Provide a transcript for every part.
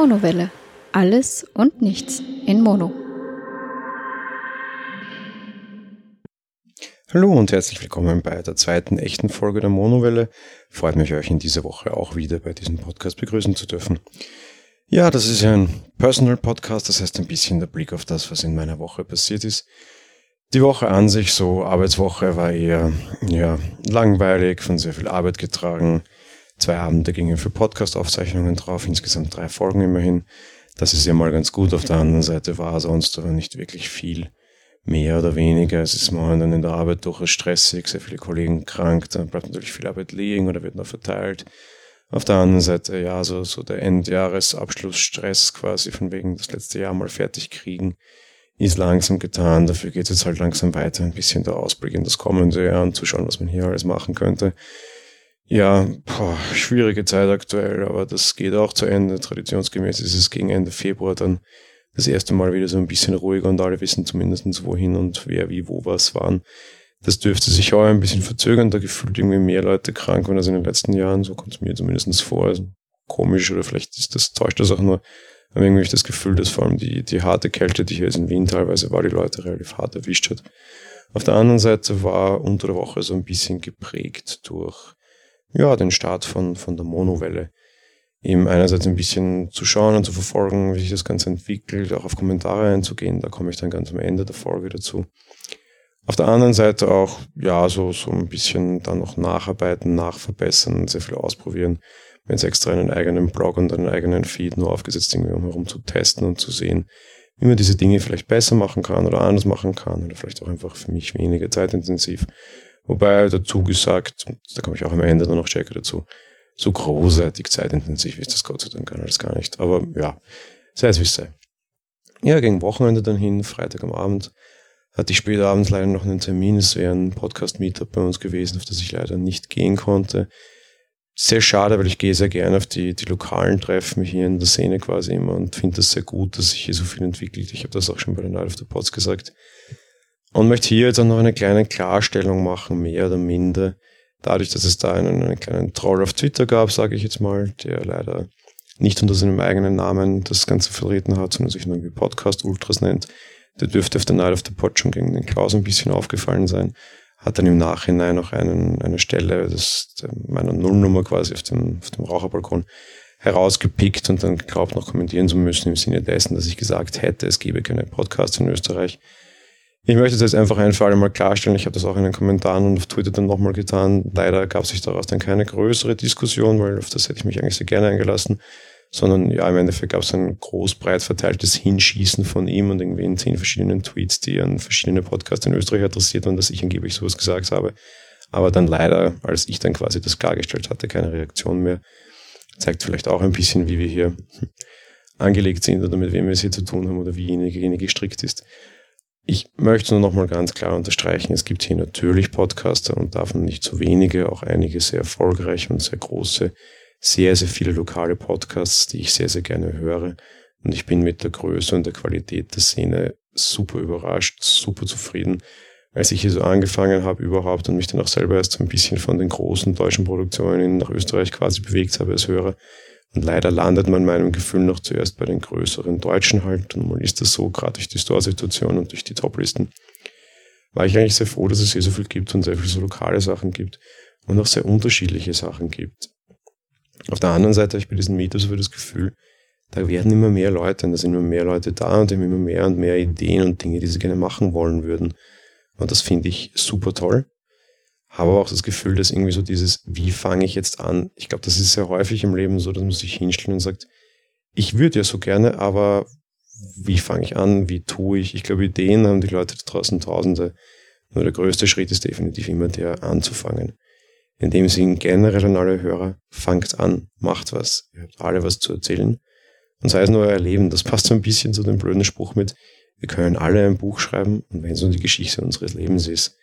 Monowelle. Alles und nichts in Mono. Hallo und herzlich willkommen bei der zweiten echten Folge der Monowelle. Freut mich, euch in dieser Woche auch wieder bei diesem Podcast begrüßen zu dürfen. Ja, das ist ein Personal Podcast, das heißt ein bisschen der Blick auf das, was in meiner Woche passiert ist. Die Woche an sich, so Arbeitswoche, war eher ja, langweilig, von sehr viel Arbeit getragen. Zwei Abende gingen für Podcast-Aufzeichnungen drauf, insgesamt drei Folgen immerhin. Das ist ja mal ganz gut. Auf der anderen Seite war sonst aber nicht wirklich viel mehr oder weniger. Es ist dann in der Arbeit durchaus stressig, sehr viele Kollegen krank, dann bleibt natürlich viel Arbeit liegen oder wird noch verteilt. Auf der anderen Seite, ja, so, so der Endjahresabschlussstress quasi von wegen das letzte Jahr mal fertig kriegen, ist langsam getan. Dafür geht es jetzt halt langsam weiter, ein bisschen der Ausblick in das kommende Jahr und zu schauen, was man hier alles machen könnte. Ja, boah, schwierige Zeit aktuell, aber das geht auch zu Ende. Traditionsgemäß ist es gegen Ende Februar dann das erste Mal wieder so ein bisschen ruhiger und alle wissen zumindest wohin und wer, wie, wo was waren. Das dürfte sich auch ein bisschen verzögern. Da gefühlt irgendwie mehr Leute krank waren als in den letzten Jahren. So kommt es mir zumindest vor. Also komisch oder vielleicht ist das, täuscht das auch nur. Aber irgendwie das Gefühl, dass vor allem die, die harte Kälte, die hier jetzt in Wien teilweise war, die Leute relativ hart erwischt hat. Auf der anderen Seite war unter der Woche so ein bisschen geprägt durch ja, den Start von, von der Monowelle. Eben einerseits ein bisschen zu schauen und zu verfolgen, wie sich das Ganze entwickelt, auch auf Kommentare einzugehen. Da komme ich dann ganz am Ende der Folge dazu. Auf der anderen Seite auch, ja, so, so ein bisschen dann noch nacharbeiten, nachverbessern, sehr viel ausprobieren. Mir jetzt extra einen eigenen Blog und einen eigenen Feed nur aufgesetzt, irgendwie um herum zu testen und zu sehen, wie man diese Dinge vielleicht besser machen kann oder anders machen kann oder vielleicht auch einfach für mich weniger zeitintensiv Wobei dazu gesagt, da komme ich auch am Ende dann noch stärker dazu, so großartig zeitintensiv ist das Gott sei Dank alles gar nicht. Aber ja, sei es wie es sei. Ja, gegen Wochenende dann hin, Freitag am Abend, hatte ich später abends leider noch einen Termin. Es wäre ein Podcast-Meetup bei uns gewesen, auf das ich leider nicht gehen konnte. Sehr schade, weil ich gehe sehr gerne auf die, die lokalen Treffen hier in der Szene quasi immer und finde das sehr gut, dass sich hier so viel entwickelt. Ich habe das auch schon bei den Night of the Pods gesagt. Und möchte hier jetzt auch noch eine kleine Klarstellung machen, mehr oder minder. Dadurch, dass es da einen, einen kleinen Troll auf Twitter gab, sage ich jetzt mal, der leider nicht unter seinem eigenen Namen das Ganze vertreten hat, sondern sich irgendwie Podcast Ultras nennt. Der dürfte auf der Night of the Pod schon gegen den Klaus ein bisschen aufgefallen sein. Hat dann im Nachhinein noch einen, eine Stelle das, meiner Nullnummer quasi auf dem, auf dem Raucherbalkon herausgepickt und dann geglaubt, noch kommentieren zu müssen im Sinne dessen, dass ich gesagt hätte, es gebe keine Podcasts in Österreich. Ich möchte das jetzt einfach ein für alle Mal klarstellen. Ich habe das auch in den Kommentaren und auf Twitter dann nochmal getan. Leider gab sich daraus dann keine größere Diskussion, weil auf das hätte ich mich eigentlich sehr gerne eingelassen. Sondern ja, im Endeffekt gab es ein groß breit verteiltes Hinschießen von ihm und irgendwie in zehn verschiedenen Tweets, die an verschiedene Podcasts in Österreich adressiert waren, dass ich angeblich sowas gesagt habe. Aber dann leider, als ich dann quasi das klargestellt hatte, keine Reaktion mehr. Zeigt vielleicht auch ein bisschen, wie wir hier angelegt sind oder mit wem wir es hier zu tun haben oder wie jenige gestrickt ist. Ich möchte nur noch mal ganz klar unterstreichen, es gibt hier natürlich Podcaster und davon nicht so wenige, auch einige sehr erfolgreiche und sehr große, sehr, sehr viele lokale Podcasts, die ich sehr, sehr gerne höre. Und ich bin mit der Größe und der Qualität der Szene super überrascht, super zufrieden. Als ich hier so angefangen habe überhaupt und mich dann auch selber erst so ein bisschen von den großen deutschen Produktionen nach Österreich quasi bewegt habe als Hörer, und leider landet man meinem Gefühl noch zuerst bei den größeren Deutschen halt. Und mal ist das so, gerade durch die Store-Situation und durch die Top-Listen. War ich eigentlich sehr froh, dass es hier so viel gibt und sehr viele so lokale Sachen gibt und auch sehr unterschiedliche Sachen gibt. Auf der anderen Seite habe ich bei diesen Meetups so das Gefühl, da werden immer mehr Leute und da sind immer mehr Leute da und haben immer mehr und mehr Ideen und Dinge, die sie gerne machen wollen würden. Und das finde ich super toll habe aber auch das Gefühl, dass irgendwie so dieses, wie fange ich jetzt an? Ich glaube, das ist sehr häufig im Leben so, dass man sich hinstellt und sagt, ich würde ja so gerne, aber wie fange ich an? Wie tue ich? Ich glaube, Ideen haben die Leute da draußen tausende. Nur der größte Schritt ist definitiv immer der anzufangen. In dem Sinn generell an alle Hörer, fangt an, macht was. Ihr habt alle was zu erzählen. Und sei es nur euer Leben. Das passt so ein bisschen zu dem blöden Spruch mit, wir können alle ein Buch schreiben und wenn es nur die Geschichte unseres Lebens ist,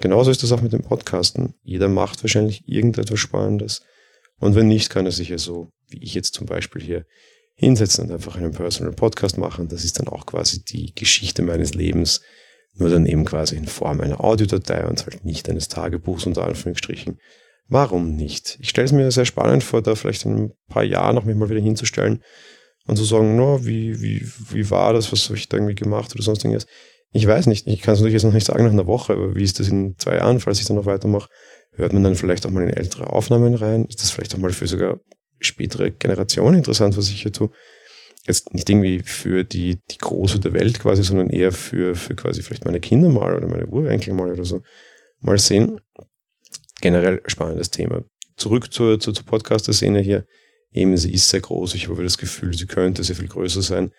Genauso ist das auch mit dem Podcasten. Jeder macht wahrscheinlich irgendetwas Spannendes. Und wenn nicht, kann er sich ja so, wie ich jetzt zum Beispiel hier, hinsetzen und einfach einen Personal Podcast machen. Das ist dann auch quasi die Geschichte meines Lebens, nur dann eben quasi in Form einer Audiodatei und halt nicht eines Tagebuchs unter Anführungsstrichen. Warum nicht? Ich stelle es mir sehr spannend vor, da vielleicht in ein paar Jahren noch mich mal wieder hinzustellen und zu sagen, no, wie, wie, wie war das, was habe ich da irgendwie gemacht oder sonst irgendwas. Ich weiß nicht, ich kann es natürlich jetzt noch nicht sagen nach einer Woche, aber wie ist das in zwei Jahren, falls ich dann noch weitermache? Hört man dann vielleicht auch mal in ältere Aufnahmen rein? Ist das vielleicht auch mal für sogar spätere Generationen interessant, was ich hier tue? Jetzt nicht irgendwie für die, die Große der Welt quasi, sondern eher für, für quasi vielleicht meine Kinder mal oder meine Urenkel mal oder so. Mal sehen. Generell spannendes Thema. Zurück zur, zur, zur Podcaster-Szene hier. Eben, sie ist sehr groß. Ich habe das Gefühl, sie könnte sehr viel größer sein.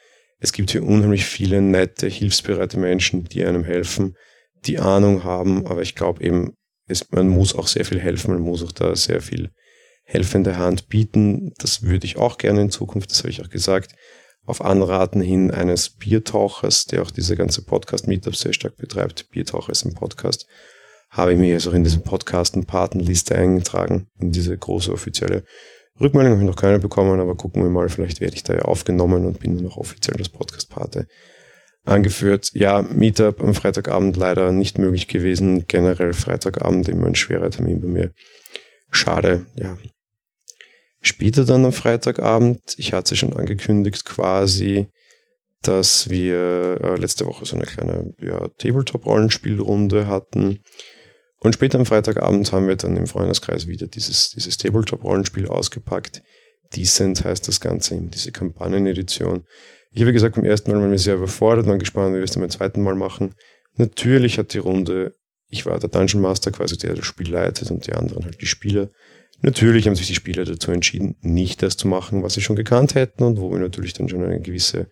Es gibt hier unheimlich viele nette, hilfsbereite Menschen, die einem helfen, die Ahnung haben, aber ich glaube eben, es, man muss auch sehr viel helfen, man muss auch da sehr viel helfende Hand bieten. Das würde ich auch gerne in Zukunft, das habe ich auch gesagt, auf Anraten hin eines Biertauchers, der auch diese ganze Podcast-Meetup sehr stark betreibt. Biertaucher ist ein Podcast. Habe ich mir jetzt auch in diesem Podcast eine Patenliste eingetragen, in diese große offizielle Rückmeldung habe ich noch keine bekommen, aber gucken wir mal, vielleicht werde ich da ja aufgenommen und bin dann noch offiziell das Podcast-Pate angeführt. Ja, Meetup am Freitagabend leider nicht möglich gewesen. Generell Freitagabend immer ein schwerer Termin bei mir. Schade, ja. Später dann am Freitagabend, ich hatte schon angekündigt quasi, dass wir äh, letzte Woche so eine kleine ja, Tabletop-Rollenspielrunde hatten. Und später am Freitagabend haben wir dann im Freundeskreis wieder dieses, dieses Tabletop-Rollenspiel ausgepackt. Decent heißt das Ganze, diese Kampagnenedition. Ich habe gesagt, beim ersten Mal waren wir sehr überfordert, waren gespannt, wie wir es dann beim zweiten Mal machen. Natürlich hat die Runde, ich war der Dungeon Master quasi, der das Spiel leitet und die anderen halt die Spieler. Natürlich haben sich die Spieler dazu entschieden, nicht das zu machen, was sie schon gekannt hätten und wo wir natürlich dann schon eine gewisse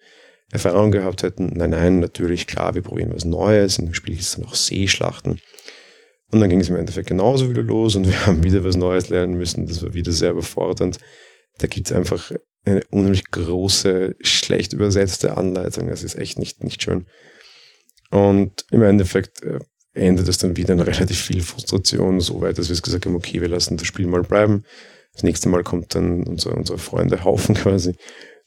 Erfahrung gehabt hätten. Nein, nein, natürlich, klar, wir probieren was Neues. Dem Spiel ist es dann auch Seeschlachten. Und dann ging es im Endeffekt genauso wieder los und wir haben wieder was Neues lernen müssen. Das war wieder sehr überfordernd. Da gibt es einfach eine unheimlich große, schlecht übersetzte Anleitung. Das ist echt nicht, nicht schön. Und im Endeffekt äh, endet es dann wieder in relativ viel Frustration, so weit, dass wir gesagt haben, okay, wir lassen das Spiel mal bleiben. Das nächste Mal kommt dann unser, unser Freunde Haufen quasi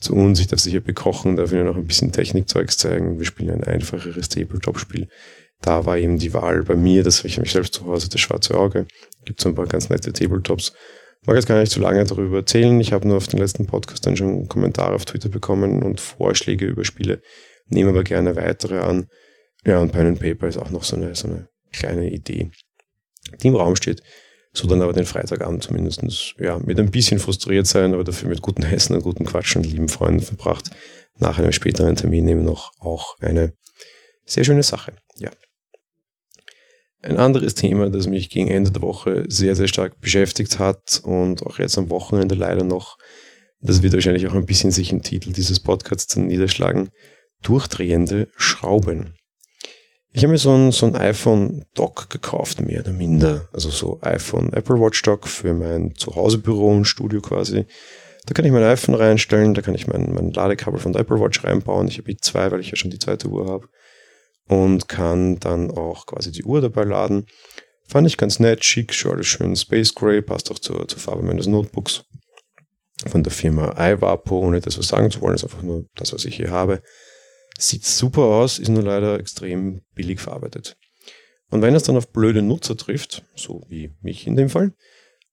zu uns. Ich darf sicher bekochen, darf ihnen noch ein bisschen Technikzeugs zeigen. Wir spielen ein einfacheres Tabletop-Spiel da war eben die Wahl bei mir, das habe ich mich selbst zu Hause, das schwarze Auge. Gibt so ein paar ganz nette Tabletops. Mag jetzt gar nicht zu lange darüber erzählen. Ich habe nur auf den letzten Podcast dann schon Kommentare auf Twitter bekommen und Vorschläge über Spiele. Nehme aber gerne weitere an. Ja, und Pen and Paper ist auch noch so eine, so eine kleine Idee, die im Raum steht. So dann aber den Freitagabend zumindestens ja, mit ein bisschen frustriert sein, aber dafür mit guten Hessen und guten Quatschen und lieben Freunden verbracht. Nach einem späteren Termin eben noch auch eine sehr schöne Sache. Ja. Ein anderes Thema, das mich gegen Ende der Woche sehr, sehr stark beschäftigt hat und auch jetzt am Wochenende leider noch, das wird wahrscheinlich auch ein bisschen sich im Titel dieses Podcasts niederschlagen, durchdrehende Schrauben. Ich habe mir so ein, so ein iPhone Dock gekauft, mehr oder minder. Also so iPhone Apple Watch Dock für mein Zuhausebüro und Studio quasi. Da kann ich mein iPhone reinstellen, da kann ich mein, mein Ladekabel von der Apple Watch reinbauen. Ich habe zwei, weil ich ja schon die zweite Uhr habe und kann dann auch quasi die Uhr dabei laden. Fand ich ganz nett, schick, schon alles schön Space Gray, passt auch zur, zur Farbe meines Notebooks von der Firma iWapo, ohne das was sagen zu wollen, ist einfach nur das, was ich hier habe. Sieht super aus, ist nur leider extrem billig verarbeitet. Und wenn es dann auf blöde Nutzer trifft, so wie mich in dem Fall,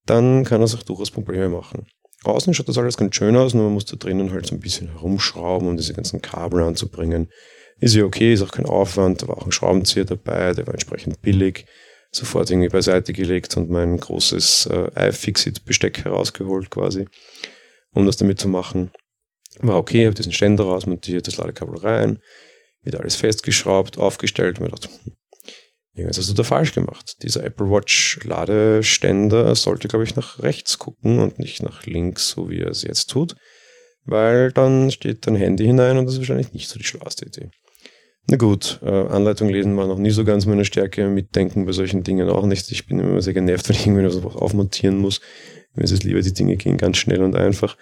dann kann es auch durchaus Probleme machen. Außen schaut das alles ganz schön aus, nur man muss da drinnen halt so ein bisschen herumschrauben, um diese ganzen Kabel anzubringen. Ist ja okay, ist auch kein Aufwand, da war auch ein Schraubenzieher dabei, der war entsprechend billig. Sofort irgendwie beiseite gelegt und mein großes äh, iFixit-Besteck herausgeholt quasi, um das damit zu machen. War okay, habe diesen Ständer rausmontiert, das Ladekabel rein, wieder alles festgeschraubt, aufgestellt und mir gedacht, hm, irgendwas hast du da falsch gemacht. Dieser Apple Watch Ladeständer sollte, glaube ich, nach rechts gucken und nicht nach links, so wie er es jetzt tut, weil dann steht dein Handy hinein und das ist wahrscheinlich nicht so die schlauste Idee. Na gut, äh, Anleitung lesen war noch nie so ganz meine Stärke, mitdenken bei solchen Dingen auch nicht. Ich bin immer sehr genervt, wenn ich irgendwie was aufmontieren muss. Mir ist es lieber, die Dinge gehen ganz schnell und einfach.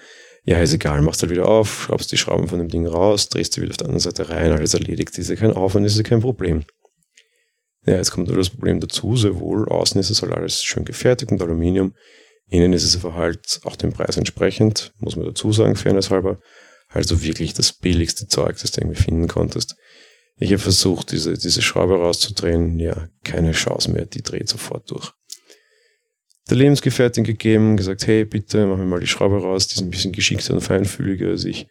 Ja, ist egal, machst halt wieder auf, schraubst die Schrauben von dem Ding raus, drehst sie wieder auf der anderen Seite rein, alles erledigt. Ist ja kein Aufwand, ist ja kein Problem. Ja, jetzt kommt nur das Problem dazu, sehr wohl. Außen ist es halt alles schön gefertigt und Aluminium. Innen ist es aber halt auch dem Preis entsprechend, muss man dazu sagen, fairness halber. Also wirklich das billigste Zeug, das du irgendwie finden konntest. Ich habe versucht, diese, diese Schraube rauszudrehen. Ja, keine Chance mehr. Die dreht sofort durch. Der Lebensgefährtin gegeben, gesagt, hey, bitte, mach mir mal die Schraube raus. Die ist ein bisschen geschickter und feinfühliger als ich.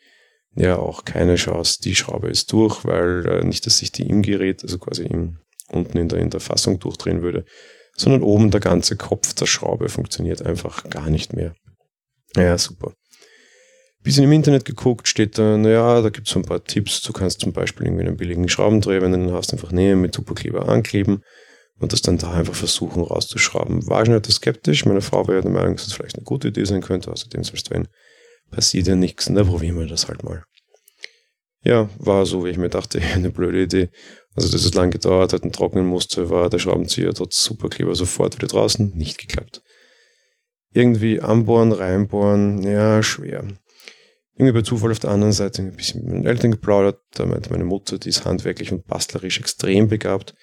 Ja, auch keine Chance, die Schraube ist durch, weil äh, nicht, dass sich die im Gerät, also quasi im, unten in der, in der Fassung durchdrehen würde, sondern oben der ganze Kopf der Schraube funktioniert einfach gar nicht mehr. Ja, super. Bisschen im Internet geguckt, steht da, naja, da gibt es so ein paar Tipps. Du kannst zum Beispiel irgendwie einen billigen Schraubendreher, wenn du den hast, einfach nehmen, mit Superkleber ankleben und das dann da einfach versuchen rauszuschrauben. War schon etwas skeptisch. Meine Frau war ja der Meinung, dass das vielleicht eine gute Idee sein könnte. Außerdem, selbst wenn, passiert ja nichts. Na, probieren wir das halt mal. Ja, war so, wie ich mir dachte, eine blöde Idee. Also, dass es lang gedauert hat und trocknen musste, war der Schraubenzieher trotz Superkleber sofort wieder draußen. Nicht geklappt. Irgendwie anbohren, reinbohren, ja, schwer irgendwie bei Zufall auf der anderen Seite ein bisschen mit meinen Eltern geplaudert. Da meinte meine Mutter, die ist handwerklich und bastlerisch extrem begabt.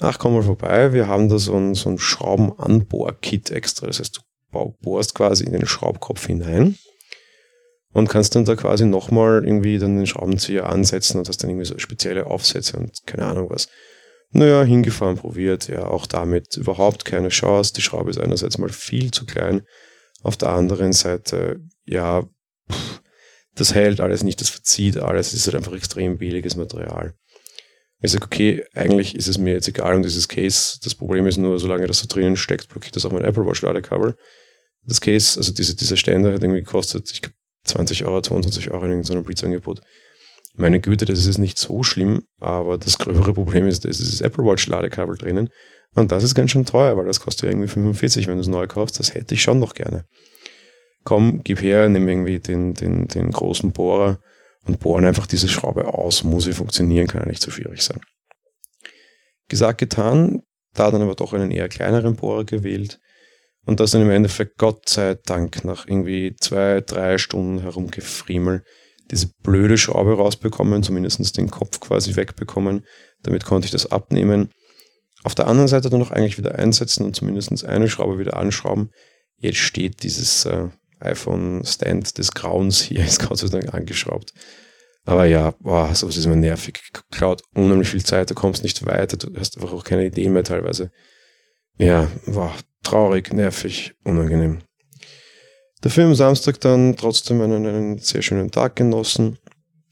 Ach, komm mal vorbei, wir haben da so ein, so ein Schraubenanbohr-Kit extra. Das heißt, du bohrst quasi in den Schraubkopf hinein und kannst dann da quasi nochmal irgendwie dann den Schraubenzieher ansetzen und hast dann irgendwie so spezielle Aufsätze und keine Ahnung was. Naja, hingefahren, probiert, ja, auch damit überhaupt keine Chance. Die Schraube ist einerseits mal viel zu klein, auf der anderen Seite, ja, pff, das hält alles nicht, das verzieht alles, es ist halt einfach extrem billiges Material. Ich sage, okay, eigentlich ist es mir jetzt egal um dieses Case. Das Problem ist nur, solange das so drinnen steckt, blockiert das auch mein Apple Watch Ladekabel. Das Case, also diese, dieser Ständer hat irgendwie gekostet, ich glaube, 20 Euro, 22 Euro in irgendeinem Blitzangebot. Meine Güte, das ist nicht so schlimm, aber das gröbere Problem ist, da ist dieses Apple Watch Ladekabel drinnen. Und das ist ganz schön teuer, weil das kostet ja irgendwie 45, wenn du es neu kaufst. Das hätte ich schon noch gerne komm, gib her, nimm irgendwie den, den, den großen Bohrer und bohren einfach diese Schraube aus. Muss sie funktionieren, kann ja nicht so schwierig sein. Gesagt, getan, da dann aber doch einen eher kleineren Bohrer gewählt und das dann im Endeffekt Gott sei Dank nach irgendwie zwei, drei Stunden herumgefriemel diese blöde Schraube rausbekommen, zumindest den Kopf quasi wegbekommen. Damit konnte ich das abnehmen. Auf der anderen Seite dann noch eigentlich wieder einsetzen und zumindest eine Schraube wieder anschrauben. Jetzt steht dieses äh, iPhone-Stand des Grauens hier ist Gott sei Dank angeschraubt. Aber ja, boah, sowas ist immer nervig. Klaut unheimlich viel Zeit, du kommst nicht weiter, du hast einfach auch keine Ideen mehr teilweise. Ja, boah, traurig, nervig, unangenehm. Dafür am Samstag dann trotzdem einen, einen sehr schönen Tag genossen,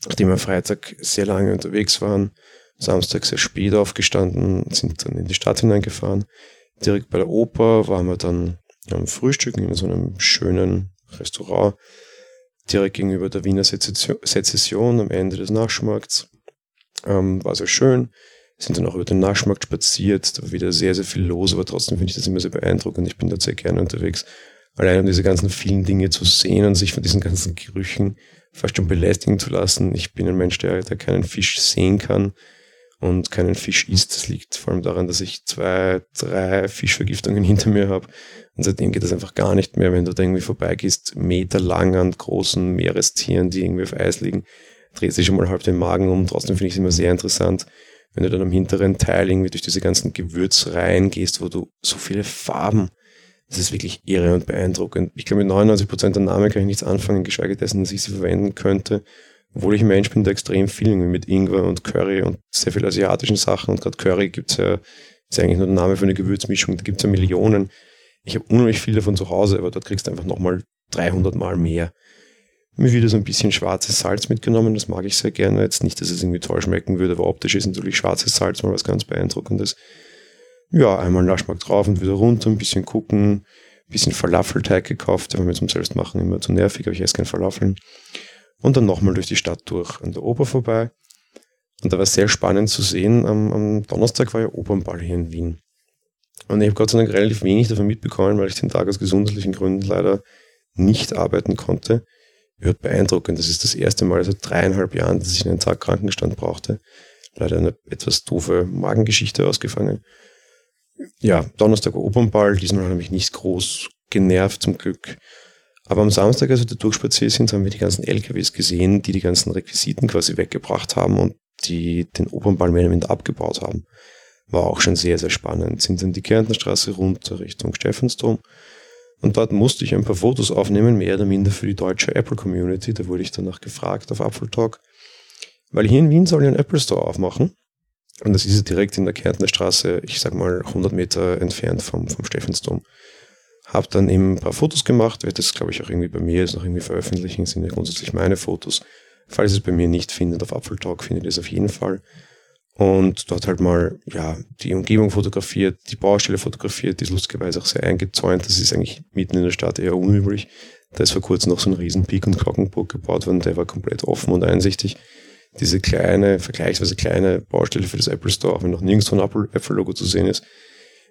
nachdem wir Freitag sehr lange unterwegs waren. Samstag sehr spät aufgestanden, sind dann in die Stadt hineingefahren. Direkt bei der Oper waren wir dann am Frühstücken in so einem schönen Restaurant direkt gegenüber der Wiener Sezession am Ende des Naschmarkts. Ähm, war sehr schön. Sind dann auch über den Naschmarkt spaziert. Da war wieder sehr, sehr viel los, aber trotzdem finde ich das immer sehr beeindruckend. Ich bin da sehr gerne unterwegs. Allein um diese ganzen vielen Dinge zu sehen und sich von diesen ganzen Gerüchen fast schon belästigen zu lassen. Ich bin ein Mensch, der, der keinen Fisch sehen kann und keinen Fisch isst. Das liegt vor allem daran, dass ich zwei, drei Fischvergiftungen hinter mir habe. Und seitdem geht das einfach gar nicht mehr, wenn du da irgendwie vorbeigehst, meterlang an großen Meerestieren, die irgendwie auf Eis liegen, dreht sich schon mal halb den Magen um. Trotzdem finde ich es immer sehr interessant, wenn du dann am hinteren Teil irgendwie durch diese ganzen Gewürzreihen gehst, wo du so viele Farben, das ist wirklich irre und beeindruckend. Ich glaube, mit 99% der Namen kann ich nichts anfangen, geschweige dessen, dass ich sie verwenden könnte obwohl ich ein Mensch bin, der extrem viel mit Ingwer und Curry und sehr viel asiatischen Sachen und gerade Curry gibt's ja, ist eigentlich nur der Name für eine Gewürzmischung, da gibt's ja Millionen. Ich habe unheimlich viel davon zu Hause, aber dort kriegst du einfach nochmal 300 Mal mehr. Mir wieder so ein bisschen schwarzes Salz mitgenommen, das mag ich sehr gerne. Jetzt nicht, dass es irgendwie toll schmecken würde, aber optisch ist natürlich schwarzes Salz mal was ganz Beeindruckendes. Ja, einmal Naschmark drauf und wieder runter, ein bisschen gucken, ein bisschen Falafelteig gekauft, der war mir zum Selbstmachen immer zu nervig, aber ich esse kein Falafeln und dann nochmal durch die Stadt durch an der Oper vorbei. Und da war sehr spannend zu sehen, am, am Donnerstag war ja Opernball hier in Wien. Und ich habe Gott sei Dank relativ wenig davon mitbekommen, weil ich den Tag aus gesundheitlichen Gründen leider nicht arbeiten konnte. Wird beeindruckend. Das ist das erste Mal seit dreieinhalb Jahren, dass ich einen Tag Krankenstand brauchte. Leider eine etwas doofe Magengeschichte ausgefangen. Ja, Donnerstag Opernball, diesmal hat er mich nicht groß genervt zum Glück. Aber am Samstag, als wir da durchspaziert sind, haben wir die ganzen LKWs gesehen, die die ganzen Requisiten quasi weggebracht haben und die den Opernball mehr oder minder abgebaut haben. War auch schon sehr, sehr spannend. Sind dann die Kärntnerstraße runter Richtung Stephansdom. Und dort musste ich ein paar Fotos aufnehmen, mehr oder minder für die deutsche Apple Community. Da wurde ich danach gefragt auf Apple Talk. Weil hier in Wien soll ja ein Apple Store aufmachen. Und das ist direkt in der Kärntnerstraße, ich sag mal 100 Meter entfernt vom, vom Stephansdom. Habe dann eben ein paar Fotos gemacht, werde das glaube ich auch irgendwie bei mir jetzt noch irgendwie veröffentlichen, sind ja grundsätzlich meine Fotos Falls ihr es bei mir nicht findet, auf Apfel Talk findet ihr es auf jeden Fall. Und dort halt mal, ja, die Umgebung fotografiert, die Baustelle fotografiert, die ist lustigerweise auch sehr eingezäunt. Das ist eigentlich mitten in der Stadt eher unüblich. Da ist vor kurzem noch so ein riesen Peak- und Glockenburg gebaut worden, der war komplett offen und einsichtig. Diese kleine, vergleichsweise kleine Baustelle für das Apple Store, auch wenn noch nirgendwo ein Apple-Logo zu sehen ist,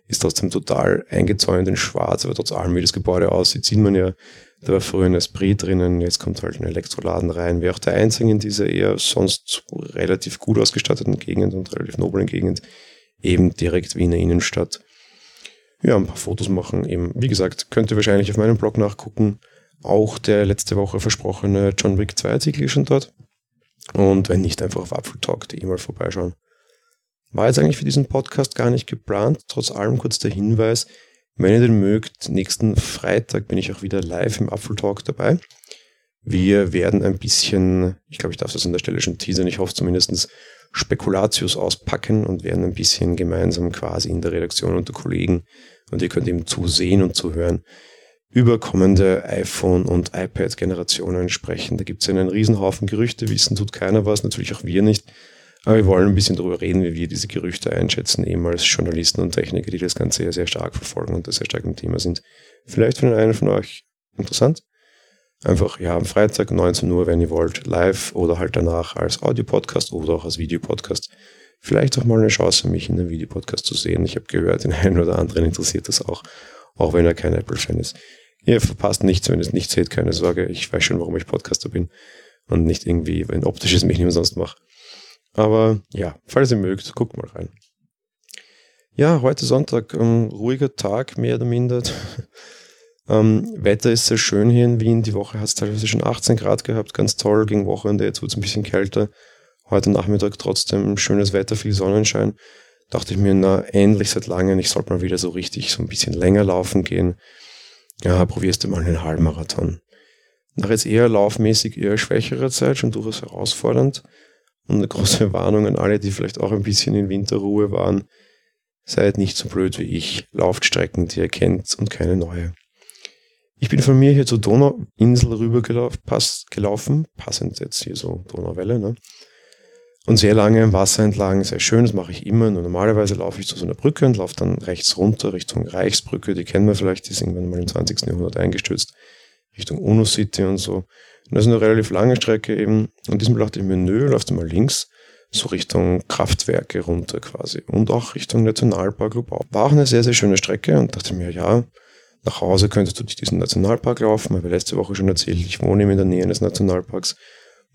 ist trotzdem total eingezäunt in schwarz, aber trotz allem, wie das Gebäude aussieht, sieht man ja, da war früher ein Esprit drinnen, jetzt kommt halt ein Elektroladen rein. Wäre auch der einzige in dieser eher sonst relativ gut ausgestatteten Gegend und relativ noblen Gegend, eben direkt wie in der Innenstadt. Ja, ein paar Fotos machen, eben, wie gesagt, könnt ihr wahrscheinlich auf meinem Blog nachgucken. Auch der letzte Woche versprochene John Wick 2 Artikel ist schon dort. Und wenn nicht, einfach auf apfeltalk.de mal vorbeischauen. War jetzt eigentlich für diesen Podcast gar nicht geplant, trotz allem kurz der Hinweis, wenn ihr den mögt, nächsten Freitag bin ich auch wieder live im Apfeltalk dabei. Wir werden ein bisschen, ich glaube, ich darf das an der Stelle schon teasern, ich hoffe zumindest Spekulatius auspacken und werden ein bisschen gemeinsam quasi in der Redaktion unter Kollegen und ihr könnt eben zusehen und zuhören über kommende iPhone- und iPad-Generationen sprechen. Da gibt es einen Riesenhaufen Gerüchte, wissen tut keiner was, natürlich auch wir nicht. Aber wir wollen ein bisschen darüber reden, wie wir diese Gerüchte einschätzen, eben als Journalisten und Techniker, die das Ganze sehr, sehr stark verfolgen und da sehr stark im Thema sind. Vielleicht für einen von euch interessant. Einfach, ja, am Freitag 19 Uhr, wenn ihr wollt, live oder halt danach als Audio-Podcast oder auch als Videopodcast. Vielleicht auch mal eine Chance, mich in einem Videopodcast zu sehen. Ich habe gehört, den einen oder anderen interessiert das auch, auch wenn er kein Apple-Fan ist. Ihr verpasst nichts, wenn ihr es nicht seht, keine Sorge. Ich weiß schon, warum ich Podcaster bin und nicht irgendwie ein optisches Medium sonst mache. Aber ja, falls ihr mögt, guckt mal rein. Ja, heute Sonntag, ähm, ruhiger Tag, mehr oder minder. ähm, Wetter ist sehr schön hier in Wien. Die Woche hat es teilweise schon 18 Grad gehabt, ganz toll. Gegen Wochenende, jetzt wird es ein bisschen kälter. Heute Nachmittag trotzdem schönes Wetter, viel Sonnenschein. Dachte ich mir, na, endlich seit langem, ich sollte mal wieder so richtig so ein bisschen länger laufen gehen. Ja, probierst du mal einen Halbmarathon. Nach jetzt eher laufmäßig eher schwächerer Zeit, schon durchaus herausfordernd. Und eine große Warnung an alle, die vielleicht auch ein bisschen in Winterruhe waren. Seid nicht so blöd wie ich. Lauft Strecken, die ihr kennt und keine neue. Ich bin von mir hier zur Donauinsel rübergelaufen, pass, gelaufen, passend jetzt hier so Donauwelle, ne? Und sehr lange im Wasser entlang, sehr schön, das mache ich immer. Nur normalerweise laufe ich zu so einer Brücke und laufe dann rechts runter Richtung Reichsbrücke, die kennen wir vielleicht, die ist irgendwann mal im 20. Jahrhundert eingestürzt, Richtung UNO City und so. Und das ist eine relativ lange Strecke eben. Und diesmal dachte ich mir, nö, läufst du mal links, so Richtung Kraftwerke runter quasi. Und auch Richtung Nationalpark Lubau. War auch eine sehr, sehr schöne Strecke und dachte mir, ja, nach Hause könntest du durch diesen Nationalpark laufen. Habe letzte Woche schon erzählt, ich wohne eben in der Nähe des Nationalparks.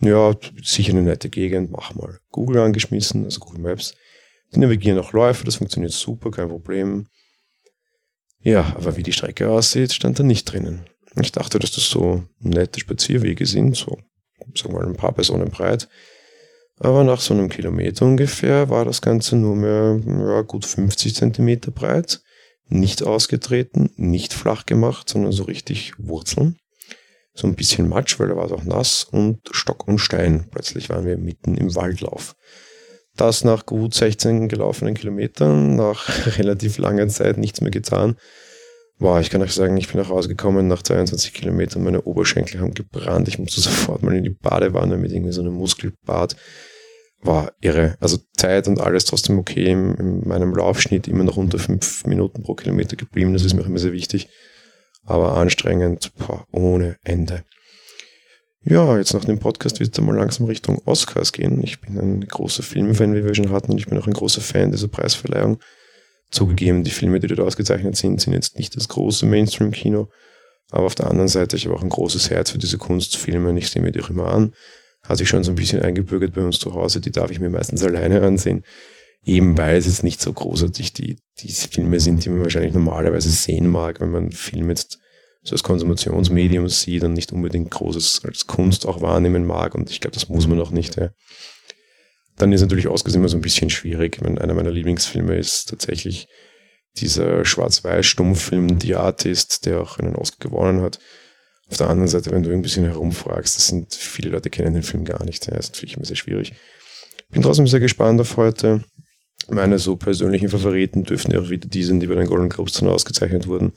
Ja, sicher eine nette Gegend, mach mal. Google angeschmissen, also Google Maps. Die navigieren auch Läufe, das funktioniert super, kein Problem. Ja, aber wie die Strecke aussieht, stand da nicht drinnen. Ich dachte, dass das so nette Spazierwege sind, so, sagen wir mal, ein paar Personen breit. Aber nach so einem Kilometer ungefähr war das Ganze nur mehr ja, gut 50 Zentimeter breit. Nicht ausgetreten, nicht flach gemacht, sondern so richtig Wurzeln. So ein bisschen Matsch, weil da war es auch nass und Stock und Stein. Plötzlich waren wir mitten im Waldlauf. Das nach gut 16 gelaufenen Kilometern, nach relativ langer Zeit nichts mehr getan. Boah, ich kann euch sagen, ich bin nach Hause gekommen nach 22 Kilometern, meine Oberschenkel haben gebrannt, ich musste sofort mal in die Badewanne mit irgendwie so einem Muskelbad. War irre. Also Zeit und alles trotzdem okay, in, in meinem Laufschnitt immer noch unter fünf Minuten pro Kilometer geblieben, das ist mir auch immer sehr wichtig. Aber anstrengend, boah, ohne Ende. Ja, jetzt nach dem Podcast wird es mal langsam Richtung Oscars gehen. Ich bin ein großer Filmfan, wie wir schon hatten, und ich bin auch ein großer Fan dieser Preisverleihung. Zugegeben, die Filme, die dort ausgezeichnet sind, sind jetzt nicht das große Mainstream-Kino. Aber auf der anderen Seite, ich habe auch ein großes Herz für diese Kunstfilme und ich sehe mir die auch immer an. Hat sich schon so ein bisschen eingebürgert bei uns zu Hause. Die darf ich mir meistens alleine ansehen. Eben weil es jetzt nicht so großartig die, diese Filme sind, die man wahrscheinlich normalerweise sehen mag, wenn man Film jetzt so als Konsumationsmedium sieht und nicht unbedingt Großes als Kunst auch wahrnehmen mag. Und ich glaube, das muss man auch nicht. Ja. Dann ist natürlich Oscars immer so ein bisschen schwierig. Wenn einer meiner Lieblingsfilme ist tatsächlich dieser Schwarz-Weiß-Stummfilm The Artist, der auch einen Oscar gewonnen hat. Auf der anderen Seite, wenn du ein bisschen herumfragst, das sind viele Leute kennen den Film gar nicht. Ja, ist natürlich immer sehr schwierig. Bin trotzdem sehr gespannt auf heute. Meine so persönlichen Favoriten dürften ja auch wieder die sind, die bei den Golden Globes dann ausgezeichnet wurden.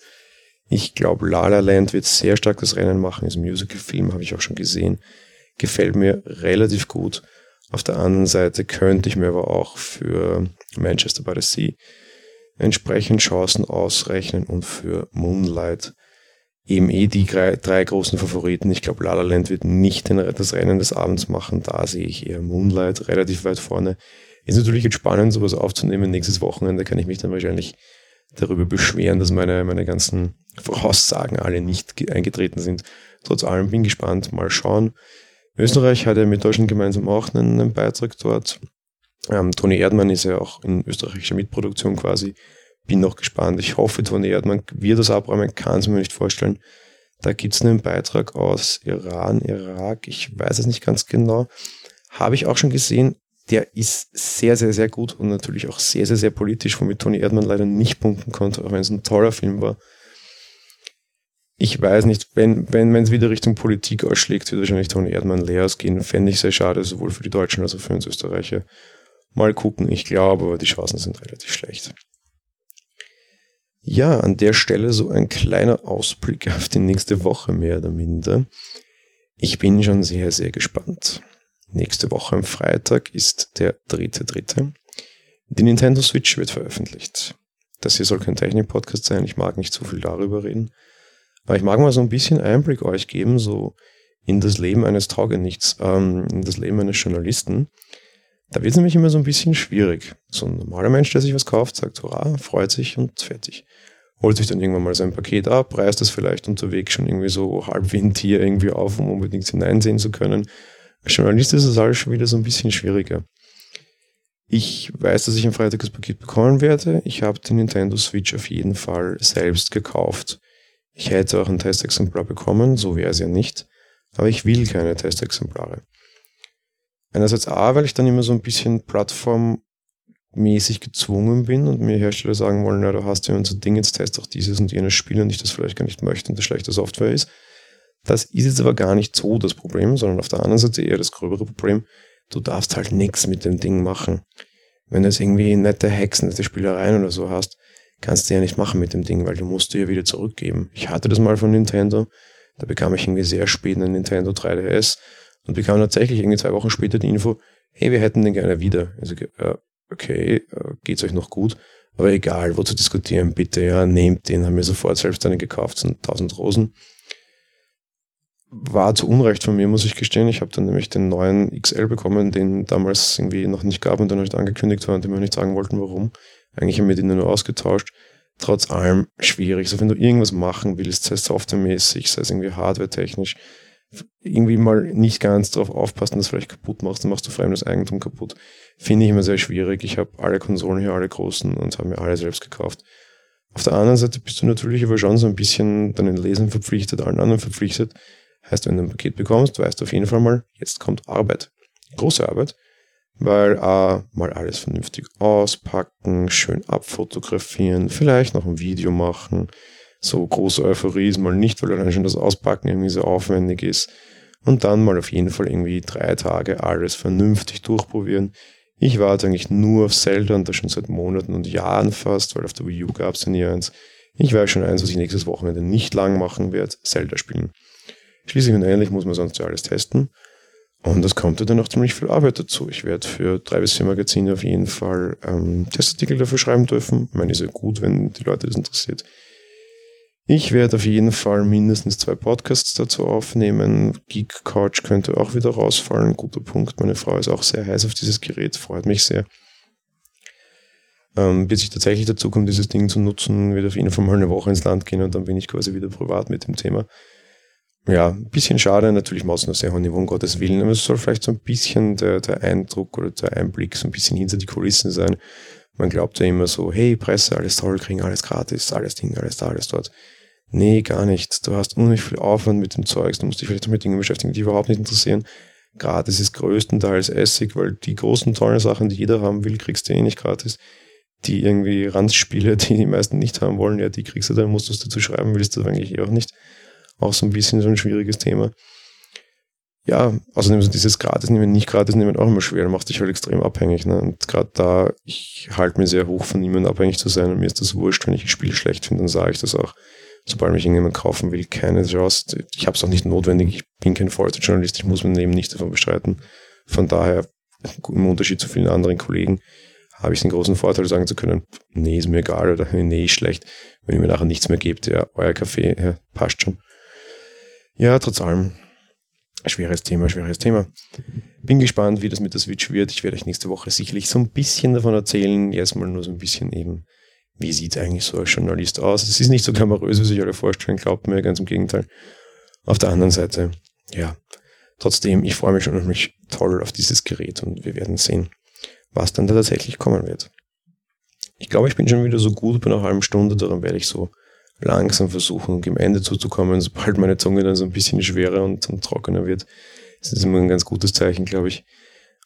Ich glaube, La La Land wird sehr stark das Rennen machen. Ist ein Musical-Film, habe ich auch schon gesehen gefällt mir relativ gut. Auf der anderen Seite könnte ich mir aber auch für Manchester by the Sea entsprechend Chancen ausrechnen und für Moonlight eben eh die drei, großen Favoriten. Ich glaube, La La Land wird nicht das Rennen des Abends machen. Da sehe ich eher Moonlight relativ weit vorne. Ist natürlich jetzt spannend, sowas aufzunehmen. Nächstes Wochenende kann ich mich dann wahrscheinlich darüber beschweren, dass meine, meine ganzen Voraussagen alle nicht eingetreten sind. Trotz allem bin gespannt. Mal schauen. Österreich hat ja mit Deutschland gemeinsam auch einen, einen Beitrag dort. Ähm, Toni Erdmann ist ja auch in österreichischer Mitproduktion quasi. Bin noch gespannt. Ich hoffe, Toni Erdmann wird das abräumen, kann es mir nicht vorstellen. Da gibt es einen Beitrag aus Iran, Irak, ich weiß es nicht ganz genau. Habe ich auch schon gesehen. Der ist sehr, sehr, sehr gut und natürlich auch sehr, sehr, sehr politisch, womit Toni Erdmann leider nicht punkten konnte, auch wenn es ein toller Film war ich weiß nicht, wenn wenn es wieder Richtung Politik ausschlägt, wird wahrscheinlich Toni Erdmann leer ausgehen. Fände ich sehr schade, sowohl für die Deutschen als auch für uns Österreicher. Mal gucken, ich glaube, aber die Chancen sind relativ schlecht. Ja, an der Stelle so ein kleiner Ausblick auf die nächste Woche mehr oder minder. Ich bin schon sehr, sehr gespannt. Nächste Woche am Freitag ist der dritte, dritte. Die Nintendo Switch wird veröffentlicht. Das hier soll kein Technik-Podcast sein, ich mag nicht zu viel darüber reden. Aber ich mag mal so ein bisschen Einblick euch geben, so in das Leben eines Taugenichts, ähm, in das Leben eines Journalisten. Da wird es nämlich immer so ein bisschen schwierig. So ein normaler Mensch, der sich was kauft, sagt hurra, freut sich und fertig. Holt sich dann irgendwann mal sein Paket ab, reißt es vielleicht unterwegs schon irgendwie so halb wie ein Tier irgendwie auf, um unbedingt hineinsehen zu können. Als Journalist ist das alles schon wieder so ein bisschen schwieriger. Ich weiß, dass ich am Freitag das Paket bekommen werde. Ich habe den Nintendo Switch auf jeden Fall selbst gekauft. Ich hätte auch ein Testexemplar bekommen, so wäre es ja nicht, aber ich will keine Testexemplare. Einerseits A, weil ich dann immer so ein bisschen plattformmäßig gezwungen bin und mir Hersteller sagen wollen, na, du hast ja unser Ding, jetzt test auch dieses und jenes Spiel und ich das vielleicht gar nicht möchte und das schlechte Software ist. Das ist jetzt aber gar nicht so das Problem, sondern auf der anderen Seite eher das gröbere Problem, du darfst halt nichts mit dem Ding machen. Wenn du jetzt irgendwie nette Hacks, nette Spielereien oder so hast, kannst du ja nicht machen mit dem Ding, weil du musst du ja wieder zurückgeben. Ich hatte das mal von Nintendo, da bekam ich irgendwie sehr spät einen Nintendo 3DS und bekam tatsächlich irgendwie zwei Wochen später die Info, hey, wir hätten den gerne wieder. Also, äh, okay, äh, geht's euch noch gut? Aber egal, wo zu diskutieren, bitte, ja, nehmt den, haben mir sofort selbst einen gekauft, sind 1000 Rosen. War zu Unrecht von mir, muss ich gestehen. Ich habe dann nämlich den neuen XL bekommen, den damals irgendwie noch nicht gab und dann nicht angekündigt war und die mir nicht sagen wollten, warum. Eigentlich haben wir die nur ausgetauscht. Trotz allem schwierig. So, wenn du irgendwas machen willst, sei es softwaremäßig, sei es irgendwie hardwaretechnisch, irgendwie mal nicht ganz darauf aufpassen, dass du vielleicht kaputt machst, dann machst du fremdes Eigentum kaputt. Finde ich immer sehr schwierig. Ich habe alle Konsolen hier, alle großen und habe mir alle selbst gekauft. Auf der anderen Seite bist du natürlich aber schon so ein bisschen deinen Lesen verpflichtet, allen anderen verpflichtet. Heißt, wenn du ein Paket bekommst, weißt du auf jeden Fall mal, jetzt kommt Arbeit. Große Arbeit weil äh, mal alles vernünftig auspacken, schön abfotografieren, vielleicht noch ein Video machen. So große Euphorie ist mal nicht, weil dann schon das Auspacken irgendwie so aufwendig ist. Und dann mal auf jeden Fall irgendwie drei Tage alles vernünftig durchprobieren. Ich warte eigentlich nur auf Zelda und das schon seit Monaten und Jahren fast, weil auf der Wii U gab es ja nie eins. Ich weiß schon eins, was ich nächstes Wochenende nicht lang machen werde, Zelda spielen. Schließlich und ähnlich muss man sonst ja alles testen. Und es kommt dann auch ziemlich viel Arbeit dazu. Ich werde für drei bis vier Magazine auf jeden Fall ähm, Testartikel dafür schreiben dürfen. Ich meine, ist ja gut, wenn die Leute das interessiert. Ich werde auf jeden Fall mindestens zwei Podcasts dazu aufnehmen. Geek Couch könnte auch wieder rausfallen. Guter Punkt. Meine Frau ist auch sehr heiß auf dieses Gerät, freut mich sehr. Ähm, bis ich tatsächlich dazu komme, dieses Ding zu nutzen, wird auf jeden Fall mal eine Woche ins Land gehen und dann bin ich quasi wieder privat mit dem Thema ja, ein bisschen schade, natürlich macht es nur sehr hohes Niveau, um Gottes Willen, aber es soll vielleicht so ein bisschen der, der Eindruck oder der Einblick so ein bisschen hinter die Kulissen sein. Man glaubt ja immer so, hey, Presse, alles toll, kriegen alles gratis, alles Ding, alles da, alles dort. Nee, gar nicht. Du hast unheimlich viel Aufwand mit dem Zeugs, du musst dich vielleicht mit Dingen beschäftigen, die überhaupt nicht interessieren. Gratis ist größtenteils Essig, weil die großen tollen Sachen, die jeder haben will, kriegst du eh nicht gratis. Die irgendwie Randspiele, die die meisten nicht haben wollen, ja, die kriegst du dann, musst du es dazu schreiben, willst du eigentlich eh auch nicht auch so ein bisschen so ein schwieriges Thema. Ja, außerdem ist dieses Gratis nehmen, nicht gratis nehmen auch immer schwer, macht dich halt extrem abhängig. Ne? Und gerade da, ich halte mir sehr hoch von niemandem abhängig zu sein und mir ist das wurscht, wenn ich ein Spiel schlecht finde, dann sage ich das auch. sobald mich irgendjemand kaufen will, keine Chance. Ich habe es auch nicht notwendig. Ich bin kein Vollzeitjournalist. Ich muss mein Leben nicht davon bestreiten. Von daher, im Unterschied zu vielen anderen Kollegen, habe ich den großen Vorteil, sagen zu können, nee, ist mir egal oder nee, ist schlecht. Wenn ihr mir nachher nichts mehr gebt, ja, euer Kaffee, ja, passt schon. Ja, trotz allem, schweres Thema, schweres Thema. Bin gespannt, wie das mit der Switch wird. Ich werde euch nächste Woche sicherlich so ein bisschen davon erzählen. Erstmal nur so ein bisschen eben, wie sieht eigentlich so als Journalist aus. Es ist nicht so glamourös, wie sich alle vorstellen, glaubt mir, ganz im Gegenteil. Auf der anderen Seite, ja, trotzdem, ich freue mich schon unheimlich toll auf dieses Gerät und wir werden sehen, was dann da tatsächlich kommen wird. Ich glaube, ich bin schon wieder so gut bei einer halben Stunde, darum werde ich so langsam versuchen, dem Ende zuzukommen, sobald meine Zunge dann so ein bisschen schwerer und, und trockener wird. Das ist immer ein ganz gutes Zeichen, glaube ich.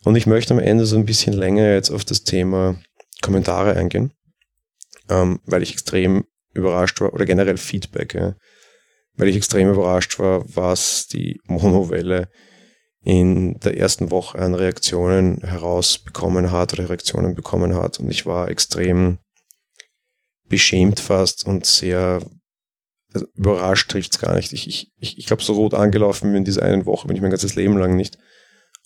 Und ich möchte am Ende so ein bisschen länger jetzt auf das Thema Kommentare eingehen, ähm, weil ich extrem überrascht war, oder generell Feedback, ja, weil ich extrem überrascht war, was die Monowelle in der ersten Woche an Reaktionen herausbekommen hat oder Reaktionen bekommen hat. Und ich war extrem beschämt fast und sehr also überrascht trifft es gar nicht. Ich, ich, ich, ich glaube, so rot angelaufen in dieser einen Woche bin ich mein ganzes Leben lang nicht.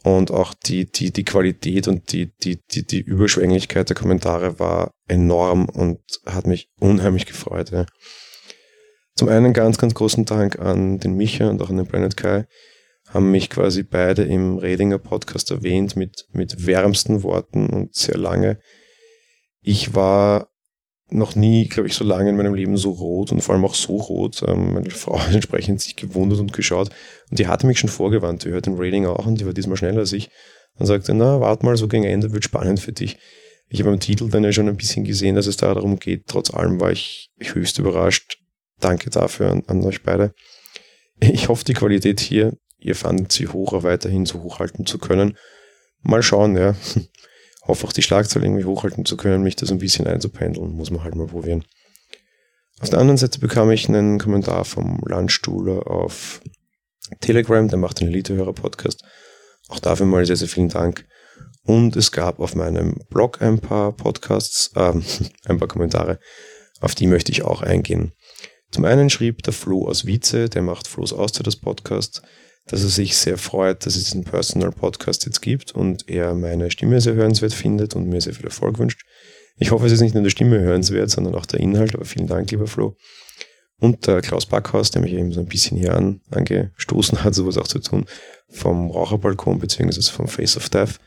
Und auch die, die, die Qualität und die, die, die, die Überschwänglichkeit der Kommentare war enorm und hat mich unheimlich gefreut. Ja. Zum einen ganz, ganz großen Dank an den Micha und auch an den Planet Kai. Haben mich quasi beide im Redinger Podcast erwähnt mit, mit wärmsten Worten und sehr lange. Ich war noch nie, glaube ich, so lange in meinem Leben so rot und vor allem auch so rot. Ähm, meine Frau hat entsprechend sich gewundert und geschaut. Und die hatte mich schon vorgewarnt. Die hört den Rating auch und die war diesmal schneller als ich. Und sagte, na, warte mal, so gegen Ende wird spannend für dich. Ich habe am Titel dann ja schon ein bisschen gesehen, dass es da darum geht. Trotz allem war ich höchst überrascht. Danke dafür an, an euch beide. Ich hoffe, die Qualität hier, ihr fandet sie hoch, auch weiterhin so hochhalten zu können. Mal schauen, ja hoffe auch die Schlagzahl irgendwie hochhalten zu können, mich das ein bisschen einzupendeln, muss man halt mal probieren. Auf der anderen Seite bekam ich einen Kommentar vom Landstuhler auf Telegram, der macht einen Elite-Hörer-Podcast. Auch dafür mal sehr, sehr vielen Dank. Und es gab auf meinem Blog ein paar Podcasts, äh, ein paar Kommentare, auf die möchte ich auch eingehen. Zum einen schrieb der Flo aus Wietze, der macht Flo's Auszeit das Podcast, dass er sich sehr freut, dass es diesen Personal Podcast jetzt gibt und er meine Stimme sehr hörenswert findet und mir sehr viel Erfolg wünscht. Ich hoffe, es ist nicht nur die Stimme hörenswert, sondern auch der Inhalt, aber vielen Dank, lieber Flo. Und der Klaus Backhaus, der mich eben so ein bisschen hier an, angestoßen hat, sowas auch zu tun, vom Raucherbalkon beziehungsweise vom Face of Death,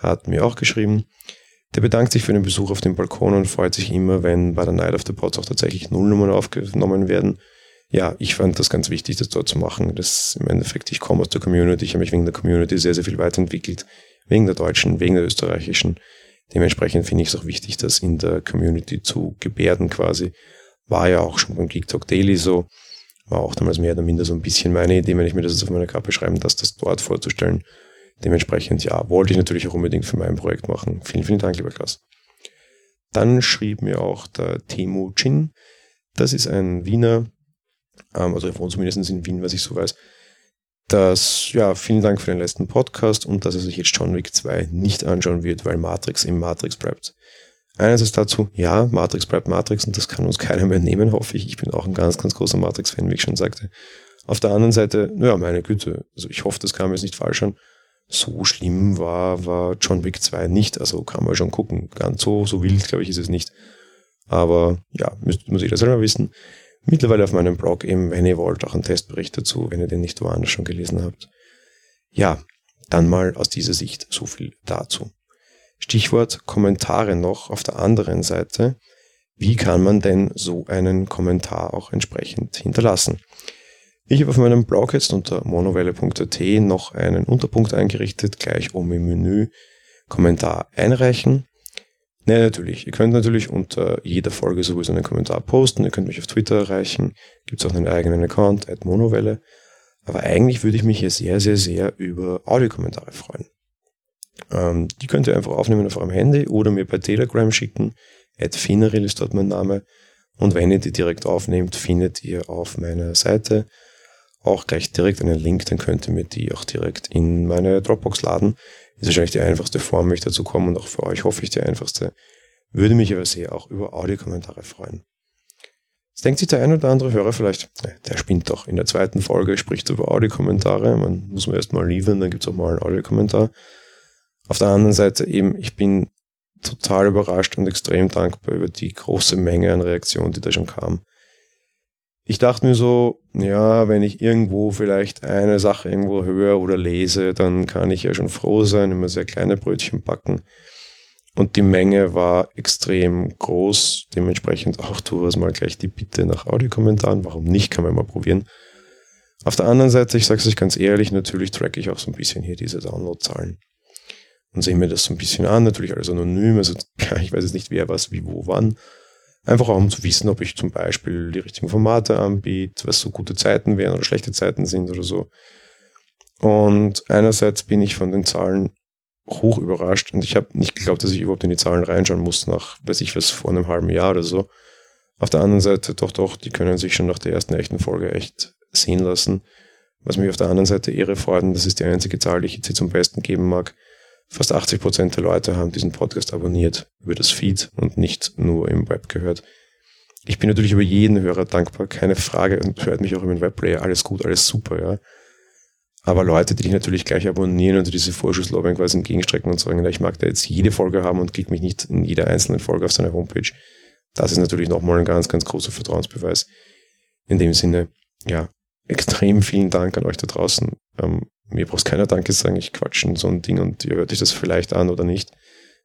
hat mir auch geschrieben. Der bedankt sich für den Besuch auf dem Balkon und freut sich immer, wenn bei der Night of the Pots auch tatsächlich Nullnummern aufgenommen werden ja, ich fand das ganz wichtig, das dort zu machen. Das im Endeffekt, ich komme aus der Community, ich habe mich wegen der Community sehr, sehr viel weiterentwickelt. Wegen der deutschen, wegen der österreichischen. Dementsprechend finde ich es auch wichtig, das in der Community zu gebärden quasi. War ja auch schon beim Geek Talk Daily so. War auch damals mehr oder minder so ein bisschen meine Idee, wenn ich mir das jetzt auf meine Kappe schreiben, das das dort vorzustellen. Dementsprechend, ja, wollte ich natürlich auch unbedingt für mein Projekt machen. Vielen, vielen Dank, lieber Klaus. Dann schrieb mir auch der Temu Chin. Das ist ein Wiener ähm, also wohnt zumindest in Wien, was ich so weiß. dass, ja, vielen Dank für den letzten Podcast und dass er sich jetzt John Wick 2 nicht anschauen wird, weil Matrix im Matrix bleibt. Einerseits dazu, ja, Matrix bleibt Matrix und das kann uns keiner mehr nehmen, hoffe ich. Ich bin auch ein ganz, ganz großer Matrix-Fan, wie ich schon sagte. Auf der anderen Seite, naja, meine Güte, also ich hoffe, das kam jetzt nicht falsch an. So schlimm war, war John Wick 2 nicht, also kann man schon gucken. Ganz so, so wild, glaube ich, ist es nicht. Aber ja, müsste muss jeder selber wissen mittlerweile auf meinem Blog eben, wenn ihr wollt, auch einen Testbericht dazu, wenn ihr den nicht woanders schon gelesen habt. Ja, dann mal aus dieser Sicht so viel dazu. Stichwort Kommentare noch auf der anderen Seite. Wie kann man denn so einen Kommentar auch entsprechend hinterlassen? Ich habe auf meinem Blog jetzt unter monowelle.at noch einen Unterpunkt eingerichtet, gleich oben im Menü Kommentar einreichen. Nein, natürlich. Ihr könnt natürlich unter jeder Folge sowieso einen Kommentar posten. Ihr könnt mich auf Twitter erreichen. Gibt es auch einen eigenen Account, at Monowelle. Aber eigentlich würde ich mich hier sehr, sehr, sehr über Audiokommentare freuen. Ähm, die könnt ihr einfach aufnehmen auf eurem Handy oder mir bei Telegram schicken. At Finneril ist dort mein Name. Und wenn ihr die direkt aufnehmt, findet ihr auf meiner Seite auch gleich direkt einen Link, dann könnt ihr mir die auch direkt in meine Dropbox laden. Ist wahrscheinlich die einfachste Form, mich dazu kommen und auch für euch hoffe ich die einfachste. Würde mich aber sehr auch über Audiokommentare freuen. Jetzt denkt sich der ein oder andere Hörer vielleicht, der spinnt doch. In der zweiten Folge spricht er über Audiokommentare. Man muss man erst mal liefern, dann gibt es auch mal einen Audiokommentar. Auf der anderen Seite eben, ich bin total überrascht und extrem dankbar über die große Menge an Reaktionen, die da schon kam. Ich dachte mir so, ja, wenn ich irgendwo vielleicht eine Sache irgendwo höre oder lese, dann kann ich ja schon froh sein, immer sehr kleine Brötchen backen. Und die Menge war extrem groß. Dementsprechend auch durchaus mal gleich die Bitte nach Audiokommentaren. Warum nicht? Kann man mal probieren. Auf der anderen Seite, ich sage es euch ganz ehrlich, natürlich tracke ich auch so ein bisschen hier diese Downloadzahlen. Und sehe mir das so ein bisschen an, natürlich alles anonym. Also ich weiß jetzt nicht, wer was, wie, wo, wann. Einfach auch um zu wissen, ob ich zum Beispiel die richtigen Formate anbiete, was so gute Zeiten wären oder schlechte Zeiten sind oder so. Und einerseits bin ich von den Zahlen hoch überrascht und ich habe nicht geglaubt, dass ich überhaupt in die Zahlen reinschauen muss, nach, weiß ich was, vor einem halben Jahr oder so. Auf der anderen Seite, doch, doch, die können sich schon nach der ersten echten Folge echt sehen lassen. Was mich auf der anderen Seite irre freut, und das ist die einzige Zahl, die ich jetzt hier zum Besten geben mag. Fast 80 Prozent der Leute haben diesen Podcast abonniert über das Feed und nicht nur im Web gehört. Ich bin natürlich über jeden Hörer dankbar, keine Frage, und hört mich auch über den Webplayer. Alles gut, alles super, ja. Aber Leute, die dich natürlich gleich abonnieren und diese Vorschusslorbeeren quasi entgegenstrecken und sagen, ich mag da jetzt jede Folge haben und klick mich nicht in jeder einzelnen Folge auf seiner Homepage. Das ist natürlich nochmal ein ganz, ganz großer Vertrauensbeweis. In dem Sinne, ja, extrem vielen Dank an euch da draußen. Ähm, mir braucht keiner Danke sagen, ich quatsche in so ein Ding und ihr hört euch das vielleicht an oder nicht.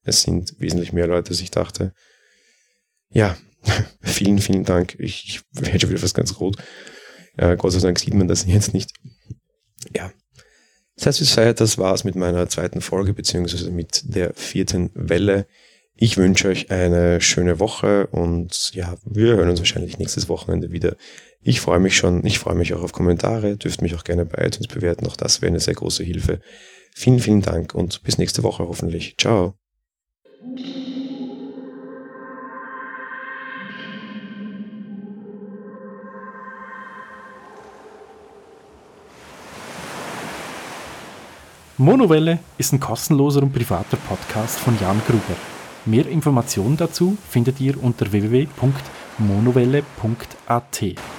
Es sind wesentlich mehr Leute, als ich dachte. Ja, vielen, vielen Dank. Ich, ich werde schon wieder fast ganz rot. Äh, Gott sei Dank sieht man das jetzt nicht ja. Das heißt, sage, das war's mit meiner zweiten Folge, beziehungsweise mit der vierten Welle. Ich wünsche euch eine schöne Woche und ja, wir hören uns wahrscheinlich nächstes Wochenende wieder. Ich freue mich schon, ich freue mich auch auf Kommentare, dürft mich auch gerne bei iTunes bewerten, auch das wäre eine sehr große Hilfe. Vielen, vielen Dank und bis nächste Woche hoffentlich. Ciao. Monowelle ist ein kostenloser und privater Podcast von Jan Gruber. Mehr Informationen dazu findet ihr unter www.monowelle.at.